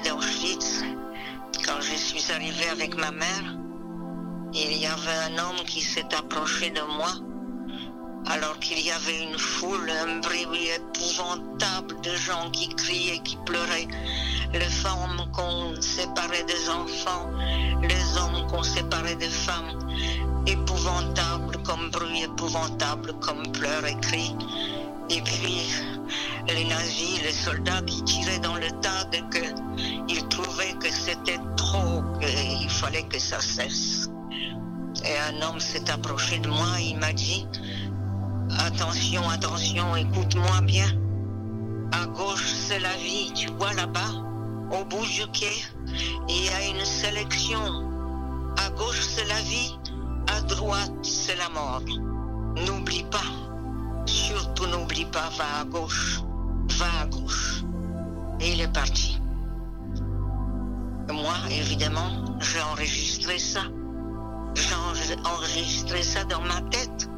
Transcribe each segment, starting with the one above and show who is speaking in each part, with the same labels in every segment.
Speaker 1: d'Auschwitz, quand je suis arrivée avec ma mère, il y avait un homme qui s'est approché de moi alors qu'il y avait une foule, un bruit épouvantable de gens qui criaient, qui pleuraient, les femmes qu'on séparait des enfants, les hommes qu'on séparait des femmes, épouvantable comme bruit, épouvantable comme pleurs et cris. Et puis, les nazis, les soldats qui tiraient dans le tas et qu'ils trouvaient que c'était trop, qu'il fallait que ça cesse. Et un homme s'est approché de moi, il m'a dit, attention, attention, écoute-moi bien. À gauche, c'est la vie, tu vois là-bas, au bout du quai, il y a une sélection. À gauche, c'est la vie, à droite, c'est la mort. N'oublie pas, surtout n'oublie pas, va à gauche, va à gauche. Et il est parti. Moi, évidemment, j'ai enregistré ça. J'ai enregistré ça dans ma tête.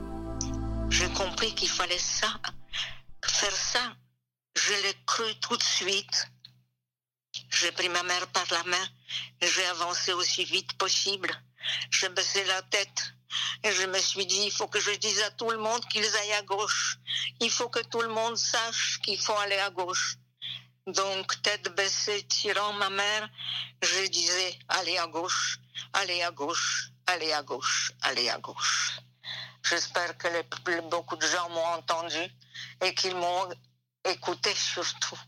Speaker 1: J'ai compris qu'il fallait ça, faire ça. Je l'ai cru tout de suite. J'ai pris ma mère par la main j'ai avancé aussi vite possible. J'ai baissé la tête et je me suis dit, il faut que je dise à tout le monde qu'ils aillent à gauche. Il faut que tout le monde sache qu'il faut aller à gauche. Donc, tête baissée, tirant ma mère, je disais, allez à gauche, allez à gauche, allez à gauche, allez à gauche. J'espère que beaucoup de gens m'ont entendu et qu'ils m'ont écouté surtout.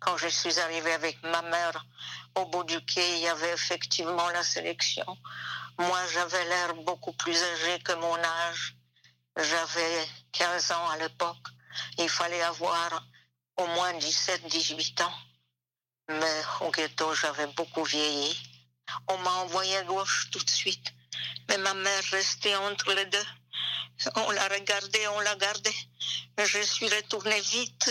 Speaker 1: Quand je suis arrivée avec ma mère au bout du quai, il y avait effectivement la sélection. Moi, j'avais l'air beaucoup plus âgé que mon âge. J'avais 15 ans à l'époque. Il fallait avoir au moins 17, 18 ans. Mais au ghetto, j'avais beaucoup vieilli. On m'a envoyé à gauche tout de suite. Mais ma mère restait entre les deux. On l'a regardée, on l'a gardée. Je suis retournée vite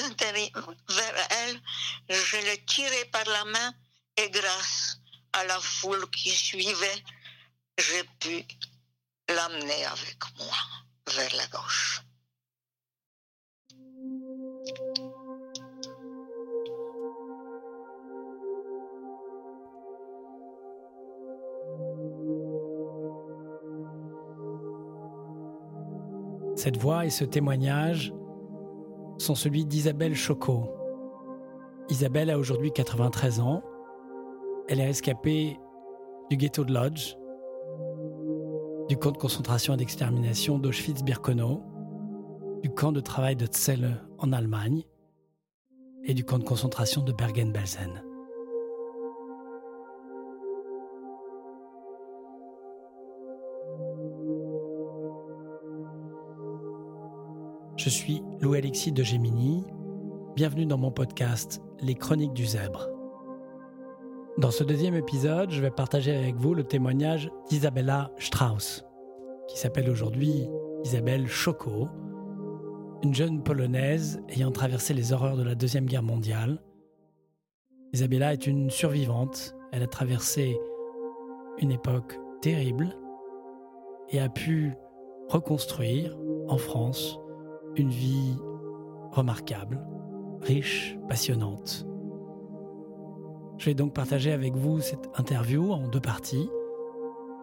Speaker 1: vers elle. Je l'ai tirée par la main et grâce à la foule qui suivait, j'ai pu l'amener avec moi vers la gauche.
Speaker 2: Cette voix et ce témoignage sont celui d'Isabelle Choco. Isabelle a aujourd'hui 93 ans. Elle est rescapée du ghetto de Lodz, du camp de concentration et d'extermination d'Auschwitz-Birkenau, du camp de travail de Zelle en Allemagne et du camp de concentration de Bergen-Belsen. Je suis Louis-Alexis de Gemini. Bienvenue dans mon podcast Les Chroniques du Zèbre. Dans ce deuxième épisode, je vais partager avec vous le témoignage d'Isabella Strauss, qui s'appelle aujourd'hui Isabelle Choco, une jeune polonaise ayant traversé les horreurs de la Deuxième Guerre mondiale. Isabella est une survivante, elle a traversé une époque terrible et a pu reconstruire en France une vie remarquable, riche, passionnante. Je vais donc partager avec vous cette interview en deux parties,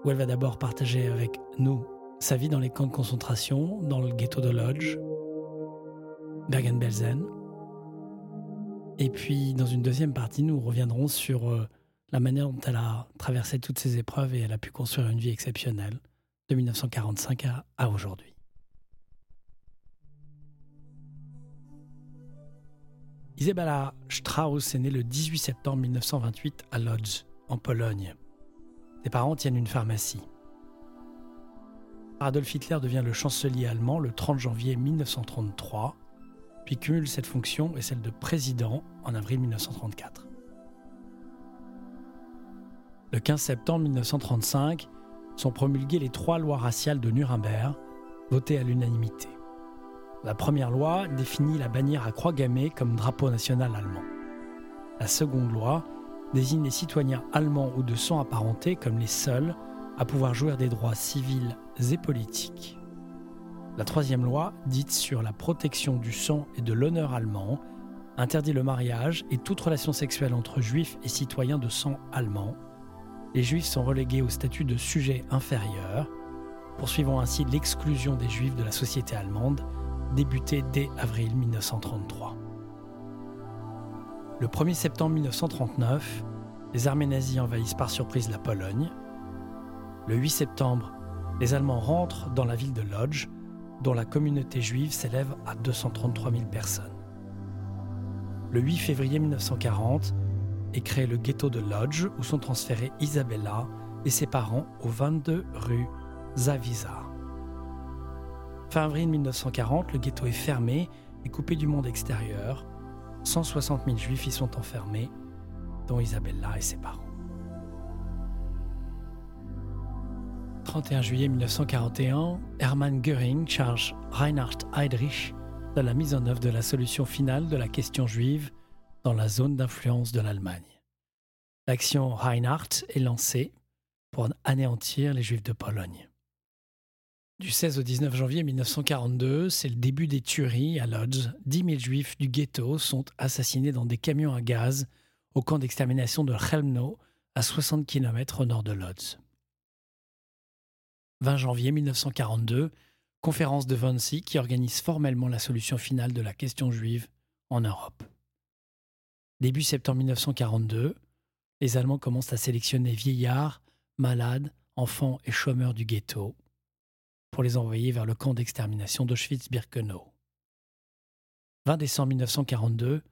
Speaker 2: où elle va d'abord partager avec nous sa vie dans les camps de concentration, dans le ghetto de Lodz, Bergen-Belsen. Et puis, dans une deuxième partie, nous reviendrons sur euh, la manière dont elle a traversé toutes ces épreuves et elle a pu construire une vie exceptionnelle de 1945 à aujourd'hui. Isabella Strauss est née le 18 septembre 1928 à Lodz, en Pologne. Ses parents tiennent une pharmacie. Adolf Hitler devient le chancelier allemand le 30 janvier 1933, puis cumule cette fonction et celle de président en avril 1934. Le 15 septembre 1935 sont promulguées les trois lois raciales de Nuremberg, votées à l'unanimité. La première loi définit la bannière à croix gammée comme drapeau national allemand. La seconde loi désigne les citoyens allemands ou de sang apparenté comme les seuls à pouvoir jouir des droits civils et politiques. La troisième loi, dite sur la protection du sang et de l'honneur allemand, interdit le mariage et toute relation sexuelle entre juifs et citoyens de sang allemand. Les juifs sont relégués au statut de sujet inférieur, poursuivant ainsi l'exclusion des juifs de la société allemande, débutée dès avril 1933. Le 1er septembre 1939, les armées nazies envahissent par surprise la Pologne. Le 8 septembre, les Allemands rentrent dans la ville de Lodz, dont la communauté juive s'élève à 233 000 personnes. Le 8 février 1940 est créé le ghetto de Lodz, où sont transférés Isabella et ses parents au 22 rue Zavisa. Fin avril 1940, le ghetto est fermé et coupé du monde extérieur. 160 000 juifs y sont enfermés, dont Isabella et ses parents. 31 juillet 1941, Hermann Göring charge Reinhard Heydrich de la mise en œuvre de la solution finale de la question juive dans la zone d'influence de l'Allemagne. L'action Reinhardt est lancée pour anéantir les Juifs de Pologne. Du 16 au 19 janvier 1942, c'est le début des tueries à Lodz. 10 000 Juifs du ghetto sont assassinés dans des camions à gaz au camp d'extermination de Chelmno, à 60 km au nord de Lodz. 20 janvier 1942, conférence de Wannsee qui organise formellement la solution finale de la question juive en Europe. Début septembre 1942, les Allemands commencent à sélectionner vieillards, malades, enfants et chômeurs du ghetto pour les envoyer vers le camp d'extermination d'Auschwitz-Birkenau. 20 décembre 1942,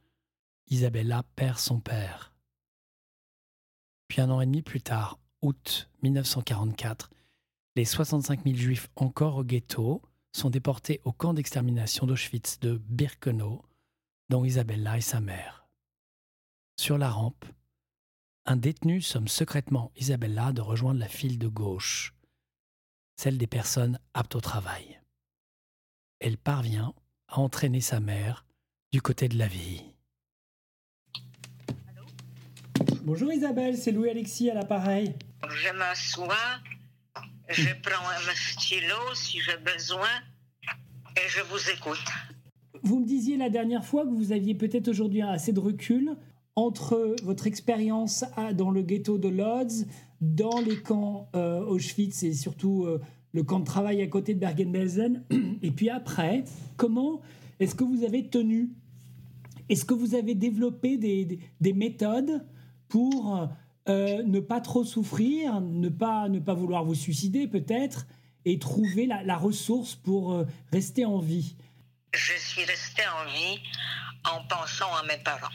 Speaker 2: Isabella perd son père. Puis un an et demi plus tard, août 1944, les 65 000 juifs encore au ghetto sont déportés au camp d'extermination d'Auschwitz de Birkenau, dont Isabella est sa mère. Sur la rampe, un détenu somme secrètement Isabella de rejoindre la file de gauche, celle des personnes aptes au travail. Elle parvient à entraîner sa mère du côté de la vie. Bonjour Isabelle, c'est Louis-Alexis à l'appareil.
Speaker 1: Je m'assois je prends un stylo si j'ai besoin et je vous écoute.
Speaker 2: Vous me disiez la dernière fois que vous aviez peut-être aujourd'hui assez de recul entre votre expérience dans le ghetto de Lodz, dans les camps euh, Auschwitz et surtout euh, le camp de travail à côté de Bergen-Belsen, et puis après, comment est-ce que vous avez tenu? Est-ce que vous avez développé des, des méthodes pour euh, ne pas trop souffrir, ne pas, ne pas vouloir vous suicider peut-être, et trouver la, ressource pour rester en vie?
Speaker 1: Je suis restée en vie en pensant à mes parents.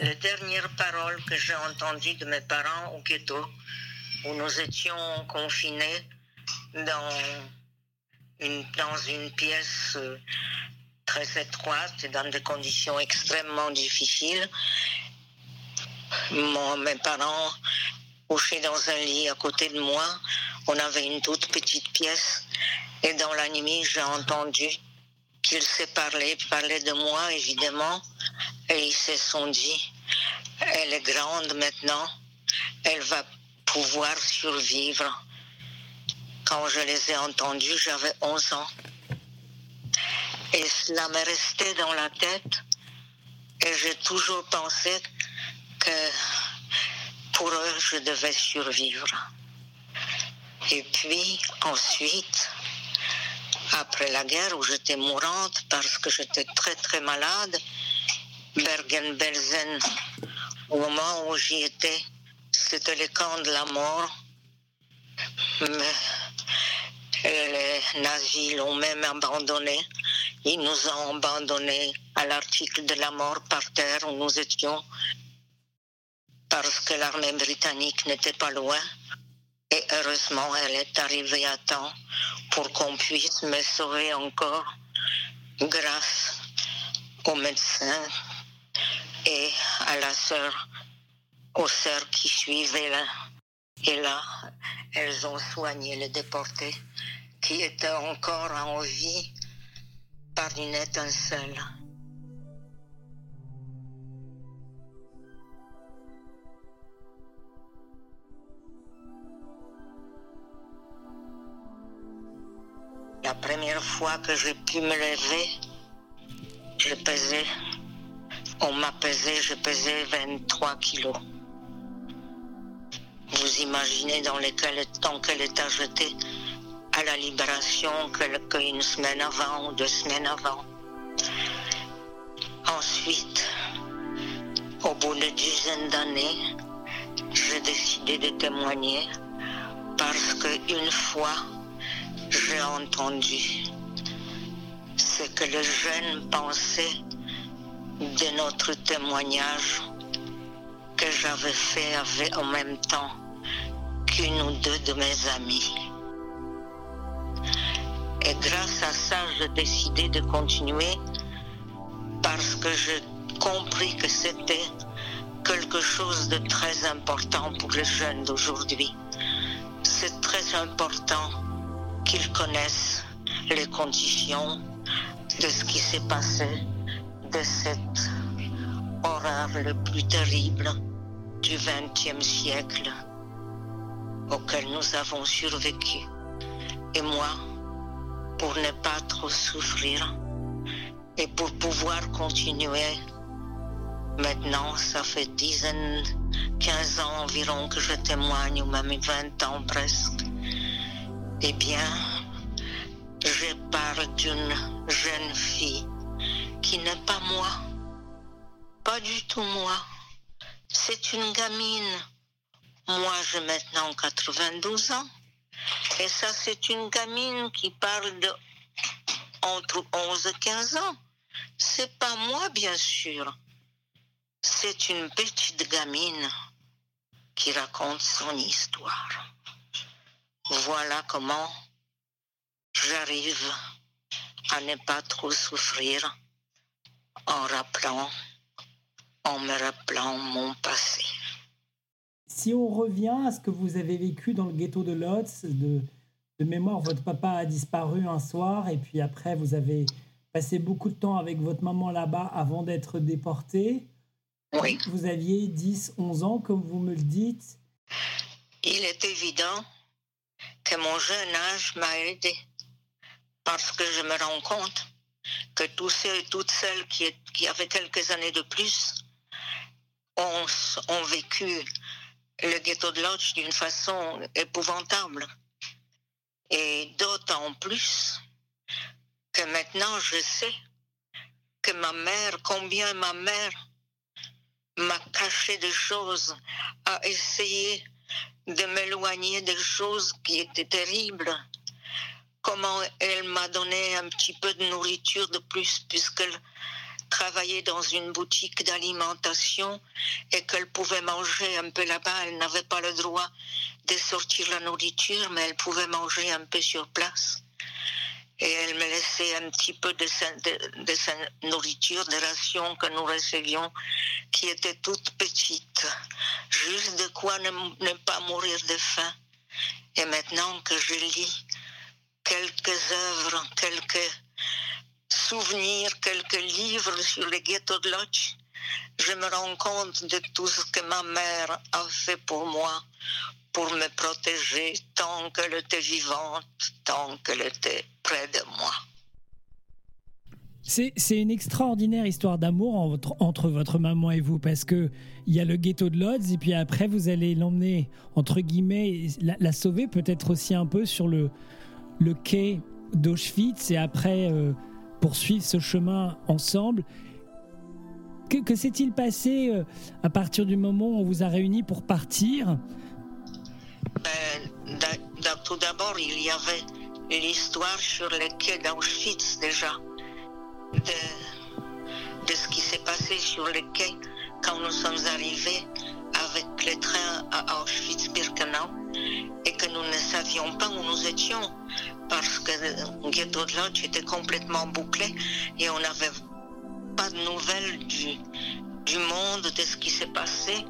Speaker 1: Les dernières paroles que j'ai entendues de mes parents au ghetto, où nous étions confinés dans une, pièce euh, très étroite et dans des conditions extrêmement difficiles, mes parents couchaient dans un lit à côté de moi. On avait une toute petite pièce. Et dans la nuit, j'ai entendu qu'ils se parlaient, parlaient de moi, évidemment. Et ils se sont dit, elle est grande maintenant, elle va pouvoir survivre. Quand je les ai entendus, j'avais 11 ans. Et cela m'est resté dans la tête. Et j'ai toujours pensé que pour eux, je devais survivre. Et puis ensuite, après la guerre où j'étais mourante parce que j'étais très très malade, Bergen-Belsen, au moment où j'y étais, c'était le camp de la mort. Mais les nazis l'ont même abandonné. Ils nous ont abandonnés à l'article de la mort par terre où nous étions parce que l'armée britannique n'était pas loin. Et heureusement, elle est arrivée à temps pour qu'on puisse me sauver encore grâce aux médecins et à la sœur, aux sœurs qui suivaient là. Et là, elles ont soigné les déportés qui étaient encore en vie par une étincelle. La première fois que j'ai pu me lever, je pesais On m'a pesé, je pesais 23 kilos. Vous imaginez dans, lesquels, dans quel état j'étais à la libération qu'une semaine avant ou deux semaines avant. Ensuite, au bout de dizaines d'années, j'ai décidé de témoigner parce qu'une fois, j'ai entendu ce que les jeunes pensaient de notre témoignage que j'avais fait avec, en même temps qu'une ou deux de mes amis. Et grâce à ça, j'ai décidé de continuer parce que j'ai compris que c'était quelque chose de très important pour les jeunes d'aujourd'hui. C'est très important qu'ils connaissent les conditions de ce qui s'est passé, de cette horreur le plus terrible du XXe siècle auquel nous avons survécu. Et moi, pour ne pas trop souffrir et pour pouvoir continuer. Maintenant, ça fait dizaines, 15 ans environ que je témoigne, ou même 20 ans presque. Eh bien, je parle d'une jeune fille qui n'est pas moi, pas du tout moi. C'est une gamine. Moi, j'ai maintenant 92 ans. Et ça, c'est une gamine qui parle entre 11 et 15 ans. C'est pas moi, bien sûr. C'est une petite gamine qui raconte son histoire. Voilà comment j'arrive à ne pas trop souffrir en rappelant, en me rappelant mon passé.
Speaker 2: Si on revient à ce que vous avez vécu dans le ghetto de Lotz, de, de mémoire, votre papa a disparu un soir et puis après, vous avez passé beaucoup de temps avec votre maman là-bas avant d'être déporté.
Speaker 1: Oui.
Speaker 2: Vous aviez 10, 11 ans, comme vous me le dites.
Speaker 1: Il est évident que mon jeune âge m'a aidé parce que je me rends compte que tous ceux et toutes celles qui, avaient quelques années de plus ont, ont vécu le ghetto de Lodge d'une façon épouvantable. Et d'autant plus que maintenant je sais que ma mère, combien ma mère m'a caché des choses, a essayé de m'éloigner des choses qui étaient terribles. Comment elle m'a donné un petit peu de nourriture de plus puisqu'elle travaillait dans une boutique d'alimentation et qu'elle pouvait manger un peu là-bas. Elle n'avait pas le droit de sortir la nourriture, mais elle pouvait manger un peu sur place. Et elle me laissait un petit peu de sa, de, de sa nourriture, des rations que nous recevions, qui étaient toutes petites, juste de quoi ne, ne pas mourir de faim. Et maintenant que je lis quelques œuvres, quelques souvenirs, quelques livres sur les ghettos de Lodge, je me rends compte de tout ce que ma mère a fait pour moi, pour me protéger tant qu'elle était vivante, tant qu'elle était près de moi.
Speaker 2: C'est une extraordinaire histoire d'amour entre, entre, votre maman et vous, parce que il y a le ghetto de Lodz, et puis après, vous allez l'emmener, entre guillemets, la sauver peut-être aussi un peu sur le, le quai d'Auschwitz, et après euh, poursuivre ce chemin ensemble. Que, s'est-il passé euh, à partir du moment où on vous a réunis pour partir?
Speaker 1: D'a- tout d'abord, il y avait l'histoire sur les quais d'Auschwitz déjà, de, ce qui s'est passé sur les quais quand nous sommes arrivés avec le train à Auschwitz-Birkenau et que nous ne savions pas où nous étions parce que le ghetto de Lodz était complètement bouclé et on n'avait pas de nouvelles du, du monde, de ce qui s'est passé.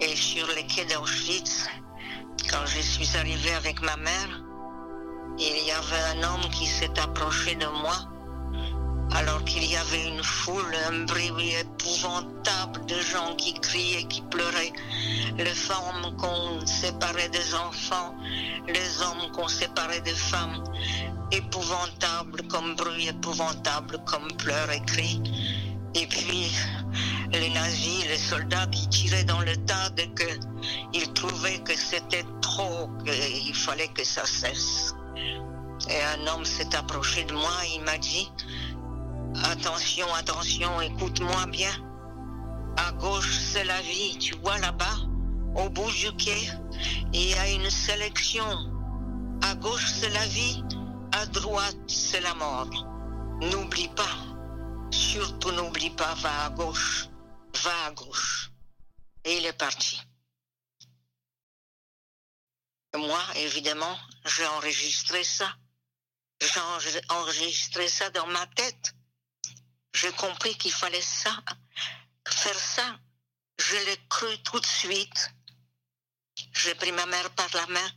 Speaker 1: Et sur les quais d'Auschwitz, quand je suis arrivée avec ma mère, il y avait un homme qui s'est approché de moi, alors qu'il y avait une foule, un bruit épouvantable de gens qui criaient, qui pleuraient, les femmes qu'on séparait des enfants, les hommes qu'on séparait des femmes, épouvantable comme bruit, épouvantable comme pleurs et cris. Et puis, les nazis, les soldats qui tiraient dans le tas dès qu'ils trouvaient que c'était trop, qu'il fallait que ça cesse. Et un homme s'est approché de moi, il m'a dit, attention, attention, écoute-moi bien. À gauche, c'est la vie, tu vois là-bas, au bout du quai, il y a une sélection. À gauche, c'est la vie, à droite, c'est la mort. N'oublie pas, surtout n'oublie pas, va à gauche, va à gauche. Et il est parti. moi, évidemment, j'ai enregistré ça. J'ai enregistré ça dans ma tête. J'ai compris qu'il fallait ça, faire ça. Je l'ai cru tout de suite. J'ai pris ma mère par la main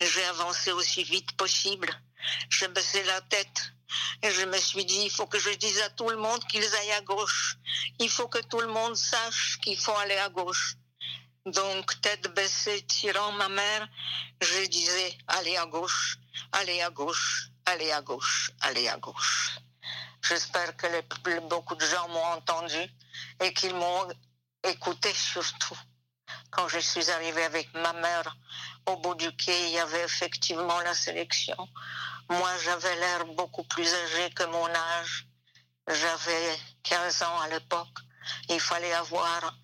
Speaker 1: j'ai avancé aussi vite possible. J'ai baissé la tête et je me suis dit, il faut que je dise à tout le monde qu'ils aillent à gauche. Il faut que tout le monde sache qu'il faut aller à gauche. Donc, tête baissée, tirant ma mère, je disais, allez à gauche, allez à gauche, allez à gauche, allez à gauche. J'espère que beaucoup de gens m'ont entendu et qu'ils m'ont écouté surtout. Quand je suis arrivée avec ma mère au bout du quai, il y avait effectivement la sélection. Moi, j'avais l'air beaucoup plus âgé que mon âge. J'avais 15 ans à l'époque. Il fallait avoir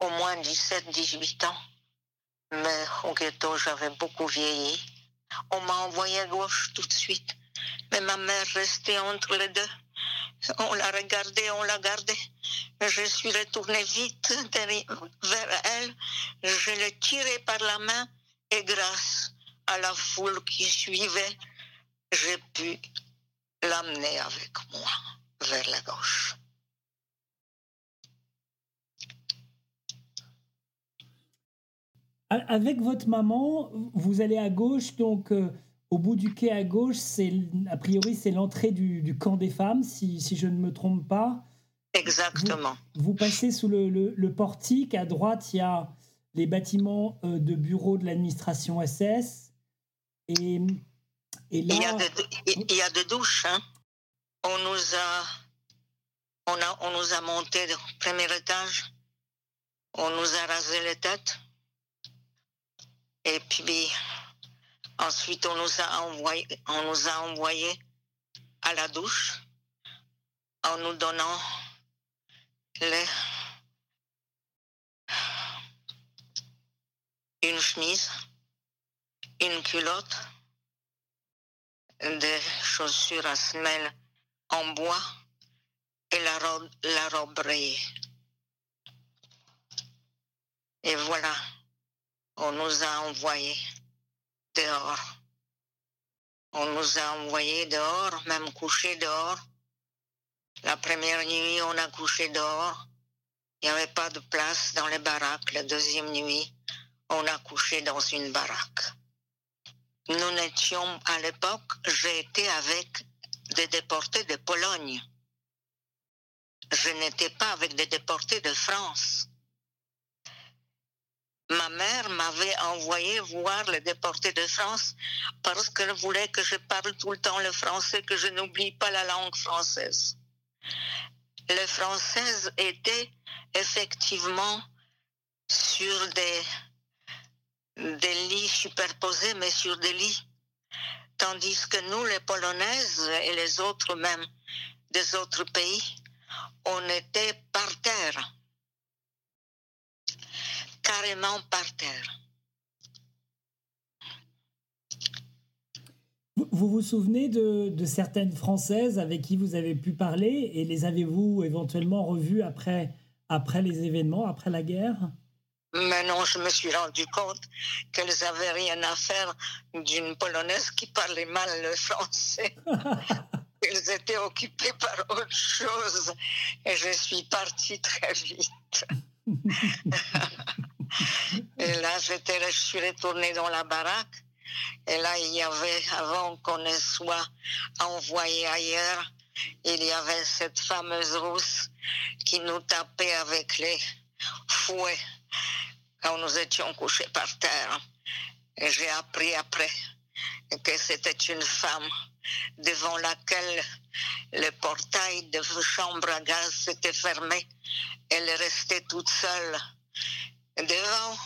Speaker 1: au moins 17, 18 ans. Mais au ghetto, j'avais beaucoup vieilli. On m'a envoyé à gauche tout de suite. Mais ma mère restait entre les deux. On l'a regardée, on l'a gardée. Je suis retournée vite vers elle. Je l'ai tirée par la main et grâce à la foule qui suivait, j'ai pu l'amener avec moi vers la gauche.
Speaker 2: Avec votre maman, vous allez à gauche, donc euh, au bout du quai à gauche, c'est a priori c'est l'entrée du, camp des femmes, si, si, je ne me trompe pas.
Speaker 1: Exactement.
Speaker 2: Vous, passez sous le, le, portique, à droite il y a les bâtiments euh, de bureaux de l'administration SS. Et,
Speaker 1: et là... Il y a de, il y a de douches. Hein. On, nous a, on, a, on nous a monté au premier étage, on nous a rasé les têtes. Et puis, ensuite, on nous a envoyé, on nous a envoyé à la douche en nous donnant une chemise, une culotte, des chaussures à semelles en bois et la robe, la robe rayée. Et voilà on nous a envoyés On nous a envoyés dehors, même couchés dehors. La première nuit, on a couché dehors. Il n'y avait pas de place dans les baraques. La deuxième nuit, on a couché dans une baraque. Nous n'étions à l'époque, j'ai été avec des déportés de Pologne. Je n'étais pas avec des déportés de France ma mère m'avait envoyé voir les déportés de France parce qu'elle voulait que je parle tout le temps le français, que je n'oublie pas la langue française. Les Françaises étaient effectivement sur des, des lits superposés, mais sur des lits. Tandis que nous, les Polonaises et les autres même des autres pays, on était par terre carrément par terre.
Speaker 2: Vous vous souvenez de, certaines Françaises avec qui vous avez pu parler et les avez-vous éventuellement revues après, après les événements, après la guerre?
Speaker 1: Mais non, je me suis rendu compte qu'elles n'avaient rien à faire d'une Polonaise qui parlait mal le français. Elles étaient occupées par autre chose et je suis partie très vite. Et là, j'étais, je suis retournée dans la baraque. Et là, il y avait, avant qu'on ne soit envoyé ailleurs, il y avait cette fameuse rousse qui nous tapait avec les fouets quand nous étions couchés par terre. Et j'ai appris après que c'était une femme devant laquelle le portail de chambre à gaz s'était fermé. Elle est restée toute seule devant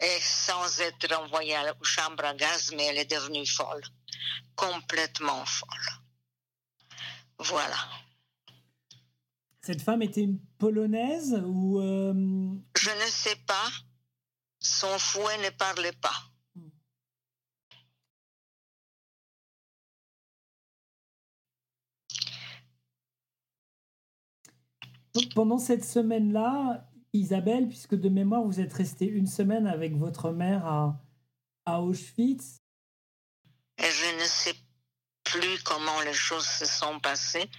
Speaker 1: et sans être envoyée à la chambre à gaz, mais elle est devenue folle, complètement folle. Voilà.
Speaker 2: Cette femme était une polonaise ou euh,
Speaker 1: Je ne sais pas. Son fouet ne parlait pas.
Speaker 2: Pendant cette semaine-là, Isabelle, puisque de mémoire, vous êtes restée une semaine avec votre mère à, à Auschwitz.
Speaker 1: Et je ne sais plus comment les choses se sont passées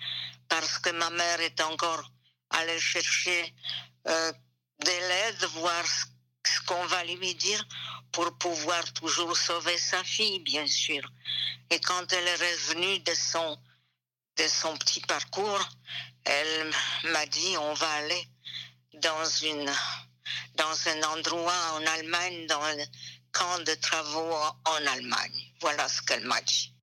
Speaker 1: parce que ma mère est encore allée chercher euh, de l'aide, voir ce qu'on va lui dire pour pouvoir toujours sauver sa fille, bien sûr. Et quand elle est revenue de son, de son petit parcours, elle m'a dit on va aller dans, une, dans un endroit en Allemagne, dans un camp de travaux en Allemagne. Voilà ce qu'elle m'a dit.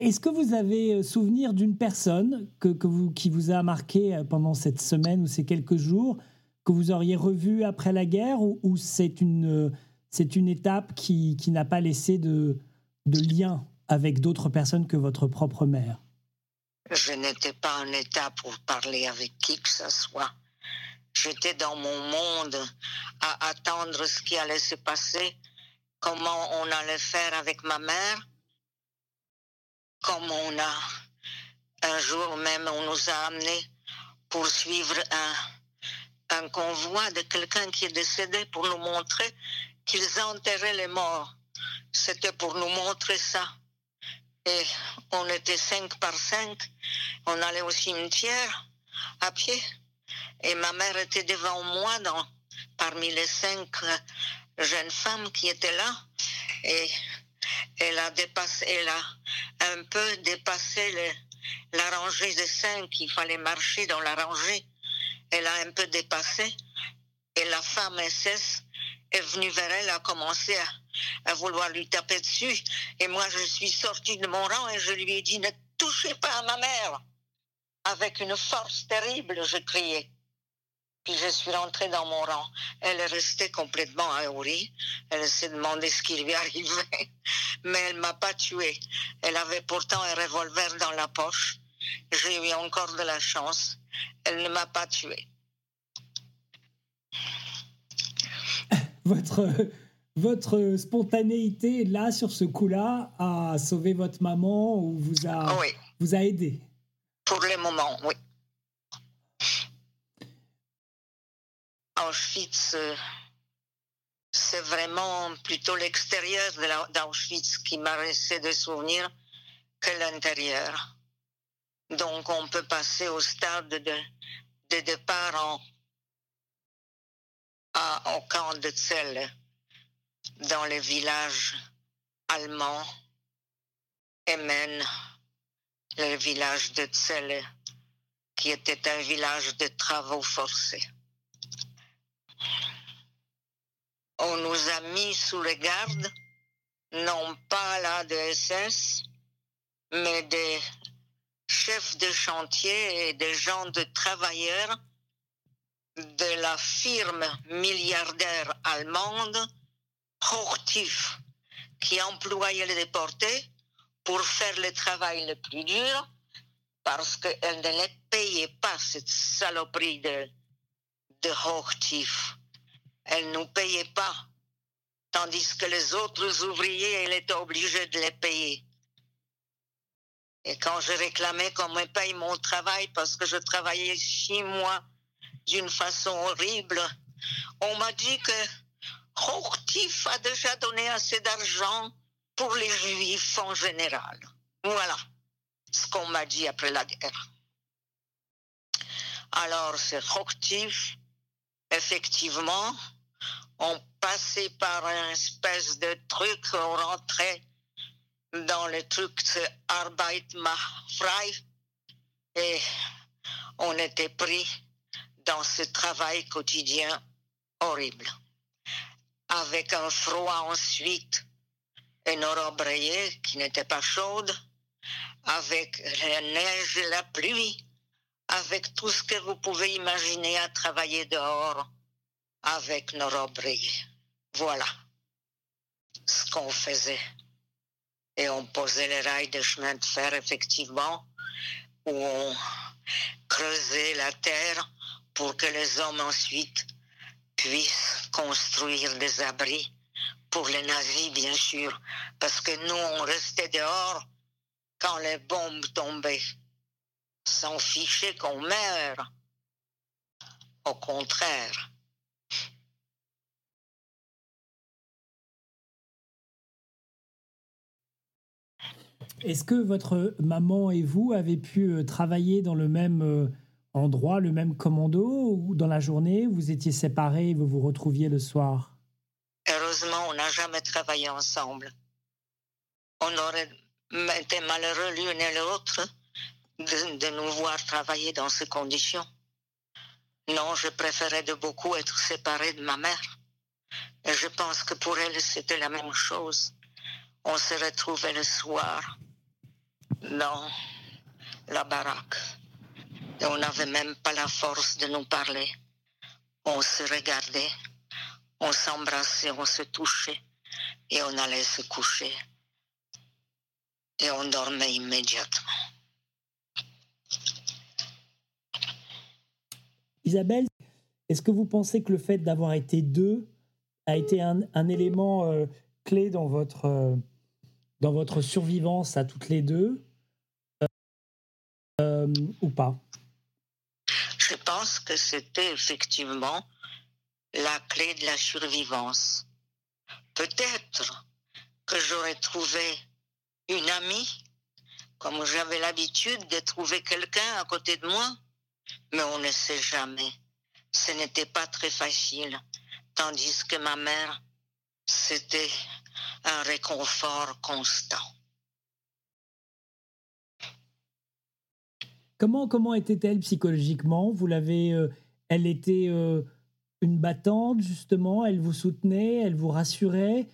Speaker 2: Est-ce que vous avez euh, souvenir d'une personne que, que vous, qui vous a marqué euh, pendant cette semaine ou ces quelques jours, que vous auriez revu après la guerre, ou, c'est une, euh, c'est une étape qui, qui n'a pas laissé de, de lien avec d'autres personnes que votre propre mère?
Speaker 1: Je n'étais pas en état pour parler avec qui que ce soit. J'étais dans mon monde à attendre ce qui allait se passer, comment on allait faire avec ma mère comme on a un jour même, on nous a amenés pour suivre un, un convoi de quelqu'un qui est décédé pour nous montrer qu'ils enterraient les morts. C'était pour nous montrer ça. Et on était cinq par cinq. On allait au cimetière à pied. Et ma mère était devant moi dans, parmi les cinq jeunes femmes qui étaient là. Et elle a dépassé, elle a un peu dépassé la rangée de cinq. Il fallait marcher dans la rangée. Elle a un peu dépassé. Et la femme SS est venue vers elle, a commencé à, vouloir lui taper dessus. Et moi, je suis sortie de mon rang et je lui ai dit, ne touchez pas à ma mère. Avec une force terrible, je criais. Puis je suis rentrée dans mon rang. Elle est restée complètement ahourie. Elle s'est demandé ce qui lui arrivait. Mais elle m'a pas tuée. Elle avait pourtant un revolver dans la poche. J'ai eu encore de la chance. Elle ne m'a pas tuée.
Speaker 2: Votre, votre spontanéité, là, sur ce coup-là, a sauvé votre maman ou vous a, vous a aidé
Speaker 1: Pour le moment, oui. Auschwitz, euh, c'est vraiment plutôt l'extérieur d'Auschwitz qui m'a laissé des souvenirs que l'intérieur. Donc on peut passer au stade de, départ au camp de Zelle, dans les villages allemands, Emmen, le village de Zelle, qui était un village de travaux forcés. On nous a mis sous les gardes, non pas la DSS, mais des chefs de chantier et des gens de travailleurs de la firme milliardaire allemande Hochtief, qui employait les déportés pour faire le travail le plus dur parce qu'elle ne les payait pas, cette saloperie de, de elle ne nous payait pas, tandis que les autres ouvriers, elle était obligée de les payer. Et quand je réclamais qu'on me paye mon travail parce que je travaillais six mois d'une façon horrible, on m'a dit que Hochtief a déjà donné assez d'argent pour les juifs en général. Voilà ce qu'on m'a dit après la guerre. Alors, c'est Hochtief, effectivement, on passait par un espèce de truc, on rentrait dans le truc Arbeit macht frei et on était pris dans ce travail quotidien horrible. Avec un froid ensuite et nos robes rayées qui n'étaient pas chaudes, avec la neige la pluie, avec tout ce que vous pouvez imaginer à travailler dehors avec nos robes rayées. Voilà ce qu'on faisait. Et on posait les rails de chemin de fer, effectivement, où on creusait la terre pour que les hommes ensuite puissent construire des abris pour les nazis, bien sûr, parce que nous, on restait dehors quand les bombes tombaient, sans ficher qu'on meurt. Au contraire.
Speaker 3: Est-ce que votre maman et vous avez pu euh, travailler dans le même euh, endroit, le même commando, ou dans la journée, vous étiez séparés et vous vous retrouviez le soir?
Speaker 1: Heureusement, on n'a jamais travaillé ensemble. On aurait été malheureux l'une et l'autre de, nous voir travailler dans ces conditions. Non, je préférais de beaucoup être séparée de ma mère. Et je pense que pour elle, c'était la même chose. On se retrouvait le soir dans la baraque. On n'avait même pas la force de nous parler. On se regardait, on s'embrassait, on se touchait et on allait se coucher. Et on dormait immédiatement.
Speaker 3: Isabelle, est-ce que vous pensez que le fait d'avoir été deux a été un, élément euh, clé dans votre, euh, dans votre survivance à toutes les deux euh, ou pas?
Speaker 1: Je pense que c'était effectivement la clé de la survivance. Peut-être que j'aurais trouvé une amie, comme j'avais l'habitude de trouver quelqu'un à côté de moi, mais on ne sait jamais. Ce n'était pas très facile, tandis que ma mère, c'était un réconfort constant.
Speaker 3: Comment, comment était-elle psychologiquement? Vous l'avez, euh, elle était euh, une battante justement? Elle vous soutenait, elle vous rassurait?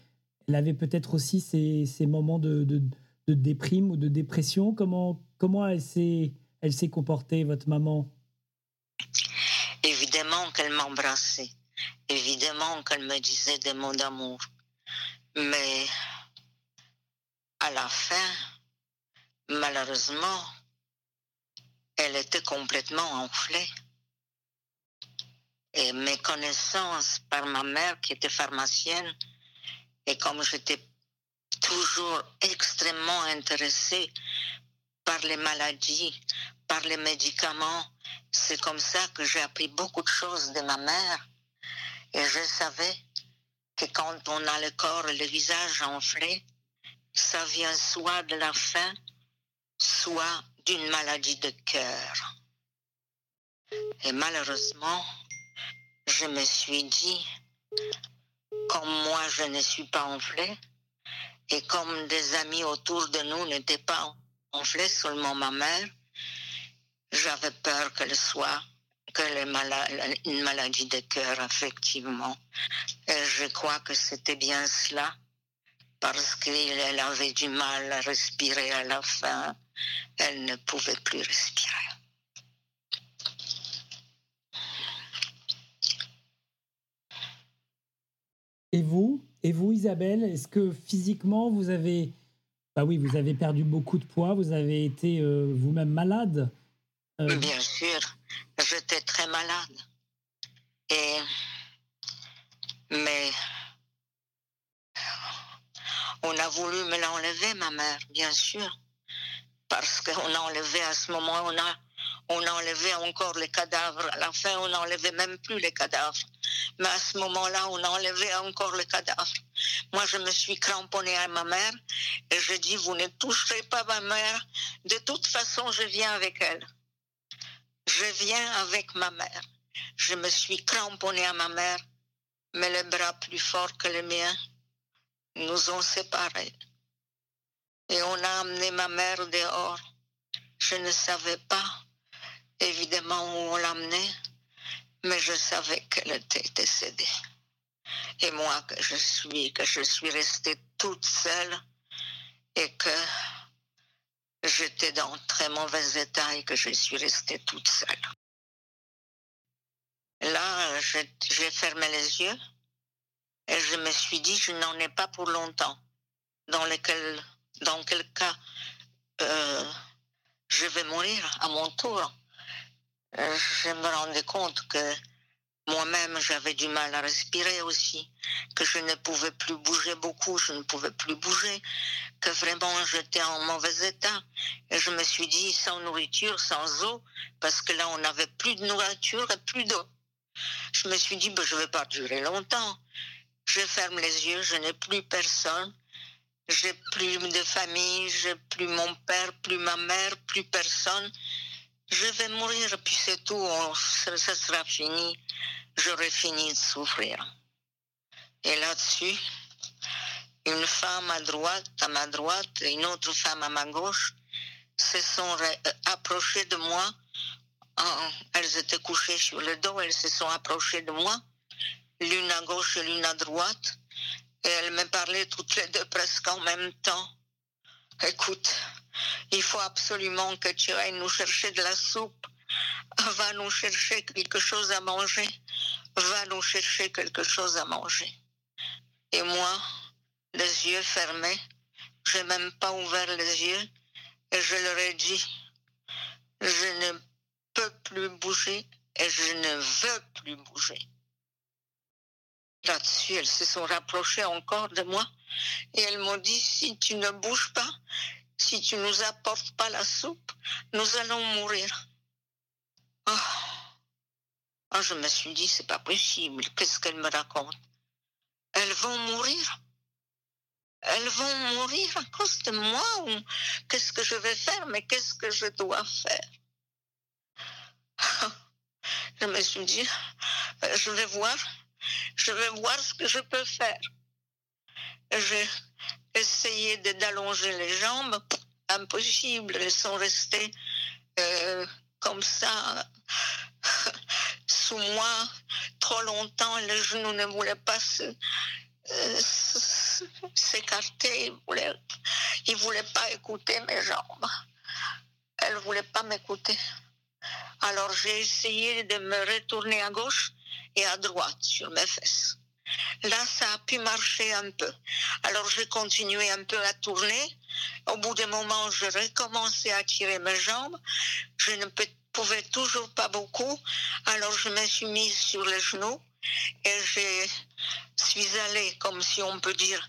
Speaker 3: Elle avait peut-être aussi ces, ces moments de, de, de, déprime ou de dépression? Comment, comment elle s'est, elle s'est comportée, votre maman?
Speaker 1: Évidemment qu'elle m'embrassait. Évidemment qu'elle me disait des mots d'amour. Mais à la fin, malheureusement, elle était complètement enflée. Et mes connaissances par ma mère qui était pharmacienne, et comme j'étais toujours extrêmement intéressée par les maladies, par les médicaments, c'est comme ça que j'ai appris beaucoup de choses de ma mère. Et je savais que quand on a le corps et le visage enflé, ça vient soit de la faim, soit d'une maladie de cœur. Et malheureusement, je me suis dit, comme moi je ne suis pas enflé, et comme des amis autour de nous n'étaient pas enflés, seulement ma mère, j'avais peur qu'elle soit que les une maladie de cœur, effectivement. Je crois que c'était bien cela, parce qu'elle avait du mal à respirer à la fin elle ne pouvait plus respirer.
Speaker 3: Et vous, et vous, Isabelle, est-ce que physiquement vous avez, bah oui, vous avez perdu beaucoup de poids, vous avez été euh, vous-même malade.
Speaker 1: Euh, Bien sûr, j'étais très malade. Et mais on a voulu me l'enlever, ma mère, bien sûr parce qu'on a enlevé à ce moment, on a, on a enlevé encore les cadavres. À la fin, on n'enlevait même plus les cadavres. Mais à ce moment-là, on a enlevé encore les cadavres. Moi, je me suis cramponnée à ma mère et je dis, vous ne toucherez pas ma mère. De toute façon, je viens avec elle. Je viens avec ma mère. Je me suis cramponnée à ma mère, mais les bras plus forts que les miens nous ont séparés. Et on a amené ma mère dehors. Je ne savais pas, évidemment, où on l'amenait, mais je savais qu'elle était décédée. Et moi, que je suis, que je suis restée toute seule et que j'étais dans très mauvais état et que je suis restée toute seule. Là, j'ai fermé les yeux et je me suis dit, je n'en ai pas pour longtemps. Dans, lequel, dans quel cas euh, je vais mourir à mon tour. Euh, je me rendais compte que moi-même, j'avais du mal à respirer aussi, que je ne pouvais plus bouger beaucoup, je ne pouvais plus bouger, que vraiment j'étais en mauvais état. Et je me suis dit, sans nourriture, sans eau, parce que là, on n'avait plus de nourriture et plus d'eau. Je me suis dit, ben, je ne vais pas durer longtemps. Je ferme les yeux, je n'ai plus personne. J'ai plus de famille, j'ai plus mon père, plus ma mère, plus personne je vais mourir, puis c'est tout, ça, sera fini, j'aurai fini de souffrir. Et là-dessus, une femme à droite, à ma droite, et une autre femme à ma gauche, se sont euh, approchées de moi. Elles étaient couchées sur le dos, elles se sont approchées de moi, l'une à gauche et l'une à droite, et elles me parlaient toutes les deux presque en même temps. Écoute, il faut absolument que tu ailles nous chercher de la soupe. Va nous chercher quelque chose à manger. Va nous chercher quelque chose à manger. Et moi, les yeux fermés, je n'ai même pas ouvert les yeux et je leur ai dit, je ne plus bouger et je ne veux plus bouger. Là-dessus, elles se sont rapprochées encore de moi et elles m'ont dit, si tu ne bouges pas, si tu nous apportes pas la soupe, nous allons mourir. Oh. je me suis dit, c'est pas possible. Qu'est-ce qu'elles me racontent Elles vont mourir? Elles vont mourir à cause de moi ou qu'est-ce que je vais faire Mais qu'est-ce que je dois faire? Je me suis dit, euh, je vais voir, je vais voir ce que je peux faire. J'ai essayé d'allonger les jambes, impossible, elles sont restées euh, comme ça sous moi trop longtemps, les genoux ne voulaient pas euh, s'écarter, ils ils voulaient pas écouter mes jambes. Elles ne voulaient pas m'écouter. Alors j'ai essayé de me retourner à gauche et à droite sur mes fesses. Là, ça a pu marcher un peu. Alors, j'ai continué un peu à tourner. Au bout d'un moment, je recommençais à tirer mes jambes. Je ne pouvais toujours pas beaucoup. Alors, je me suis mise sur les genoux et je suis allée, comme si on peut dire,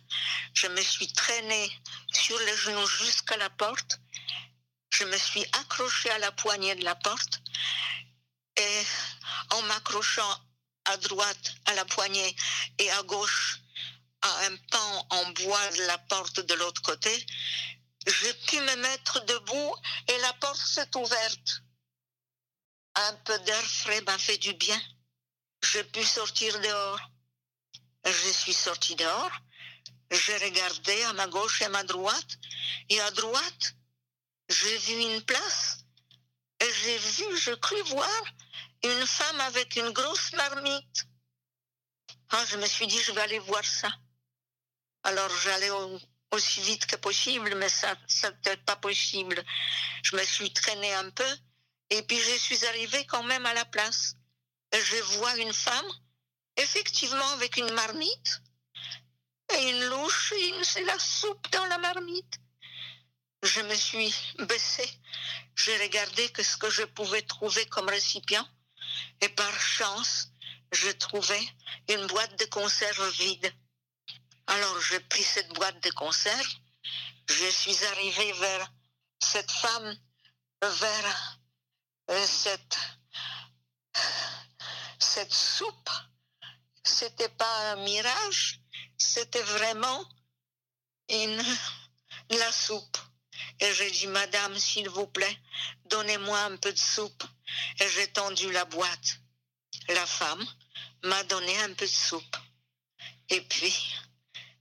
Speaker 1: je me suis traînée sur les genoux jusqu'à la porte. Je me suis accrochée à la poignée de la porte et en m'accrochant à droite à la poignée et à gauche à un pan en bois de la porte de l'autre côté, j'ai pu me mettre debout et la porte s'est ouverte. Un peu d'air frais m'a fait du bien. J'ai pu sortir dehors. Je suis sortie dehors. J'ai regardé à ma gauche et à ma droite. Et à droite, j'ai vu une place. Et j'ai vu, je crus voir une femme avec une grosse marmite. Ah, je me suis dit, je vais aller voir ça. Alors j'allais aussi vite que possible, mais ça, ça n'était pas possible. Je me suis traînée un peu, et puis je suis arrivée quand même à la place. Et je vois une femme, effectivement avec une marmite, et une louche, et c'est la soupe dans la marmite. Je me suis baissée, j'ai regardé ce que je pouvais trouver comme récipient, et par chance, je trouvais une boîte de conserve vide. Alors j'ai pris cette boîte de conserve, je suis arrivée vers cette femme, vers euh, cette, cette soupe. C'était pas un mirage, c'était vraiment une, la soupe. Et j'ai dit, Madame, s'il vous plaît, donnez-moi un peu de soupe. Et j'ai tendu la boîte. La femme m'a donné un peu de soupe. Et puis,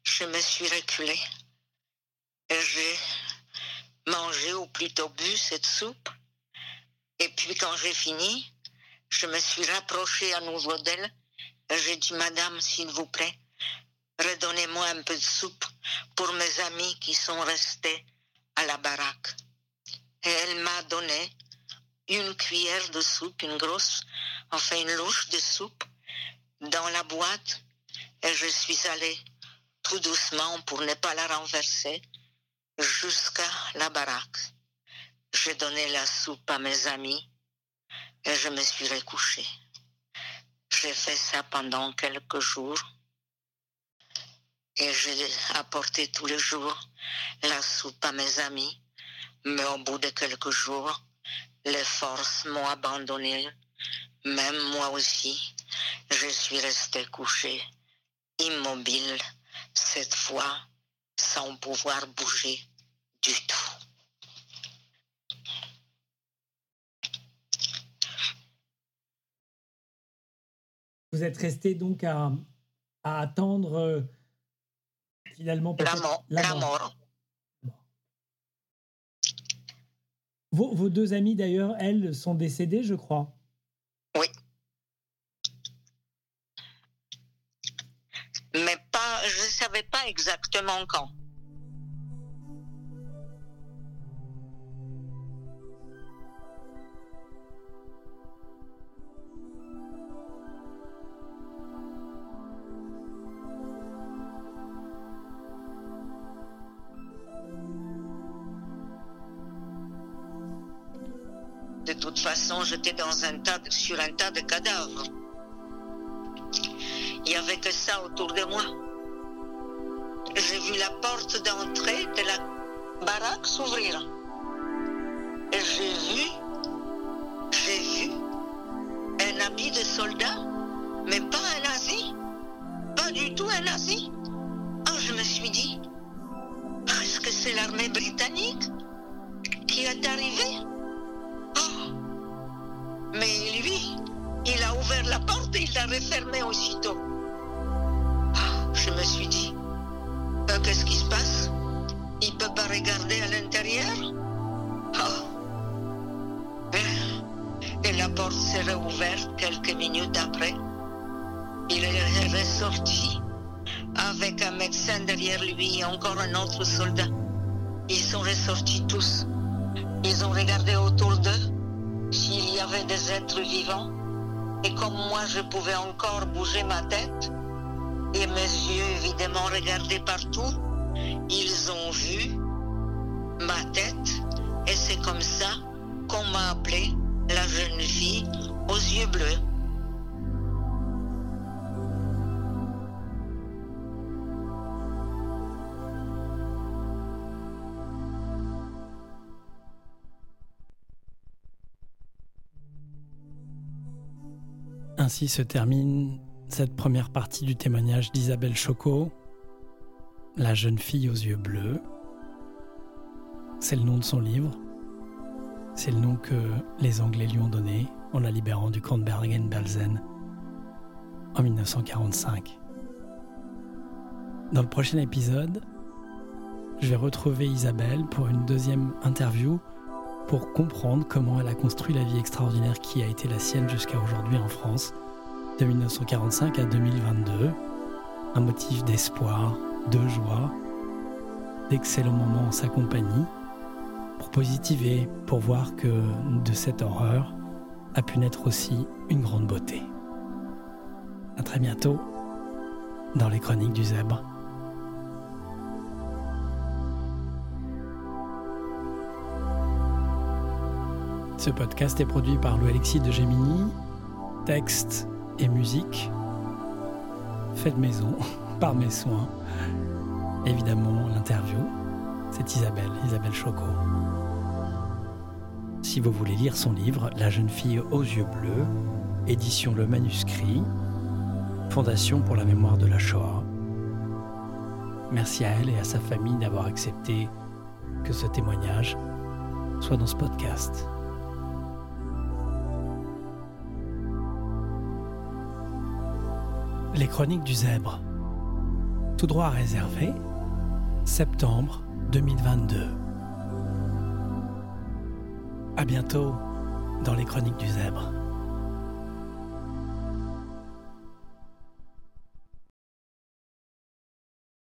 Speaker 1: je me suis reculée. Et j'ai mangé ou plutôt bu cette soupe. Et puis, quand j'ai fini, je me suis rapprochée à nouveau d'elle. Et j'ai dit, Madame, s'il vous plaît, redonnez-moi un peu de soupe pour mes amis qui sont restés à la baraque. et elle m'a donné une cuillère de soupe, une grosse, enfin une louche de soupe dans la boîte et je suis allée tout doucement pour ne pas la renverser jusqu'à la baraque. J'ai donné la soupe à mes amis et je me suis recouchée. J'ai fait ça pendant quelques jours et j'ai apporté tous les jours la soupe à mes amis. Mais au bout de quelques jours, les forces m'ont abandonné, même moi aussi. Je suis restée couchée, immobile, cette fois sans pouvoir bouger du tout.
Speaker 2: Vous êtes resté donc à, à attendre euh, finalement
Speaker 1: la mort. La mort.
Speaker 2: Vos, vos, deux amies d'ailleurs, elles sont décédées, je crois.
Speaker 1: Oui. Mais pas, je ne savais pas exactement quand. J'étais sur un tas de cadavres. Il n'y avait que ça autour de moi. J'ai vu la porte d'entrée de la baraque s'ouvrir. Et j'ai vu, un médecin derrière lui et encore un autre soldat. Ils sont ressortis tous. Ils ont regardé autour d'eux s'il y avait des êtres vivants, et comme moi je pouvais encore bouger ma tête, et mes yeux évidemment regardaient partout, ils ont vu ma tête, et c'est comme ça qu'on m'a appelée la jeune fille aux yeux bleus.
Speaker 2: Ainsi se termine cette première partie du témoignage d'Isabelle Choco, la jeune fille aux yeux bleus. C'est le nom de son livre. C'est le nom que les Anglais lui ont donné en la libérant du camp de Bergen-Belsen en 1945. Dans le prochain épisode, je vais retrouver Isabelle pour une deuxième interview pour comprendre comment elle a construit la vie extraordinaire qui a été la sienne jusqu'à aujourd'hui en France, de 1945 à 2022. Un motif d'espoir, de joie, d'excellents moments en sa compagnie, pour positiver, pour voir que de cette horreur a pu naître aussi une grande beauté. A très bientôt dans les chroniques du zèbre. Ce podcast est produit par Louis Alexis de Gemini. Texte et musique fait maison, par mes soins. Évidemment, l'interview, c'est Isabelle, Isabelle Choco. Si vous voulez lire son livre, La jeune fille aux yeux bleus, édition Le Manuscrit, Fondation pour la mémoire de la Shoah. Merci à elle et à sa famille d'avoir accepté que ce témoignage soit dans ce podcast. Les Chroniques du Zèbre. Tout droit réservé, septembre 2022. À bientôt dans les Chroniques du Zèbre.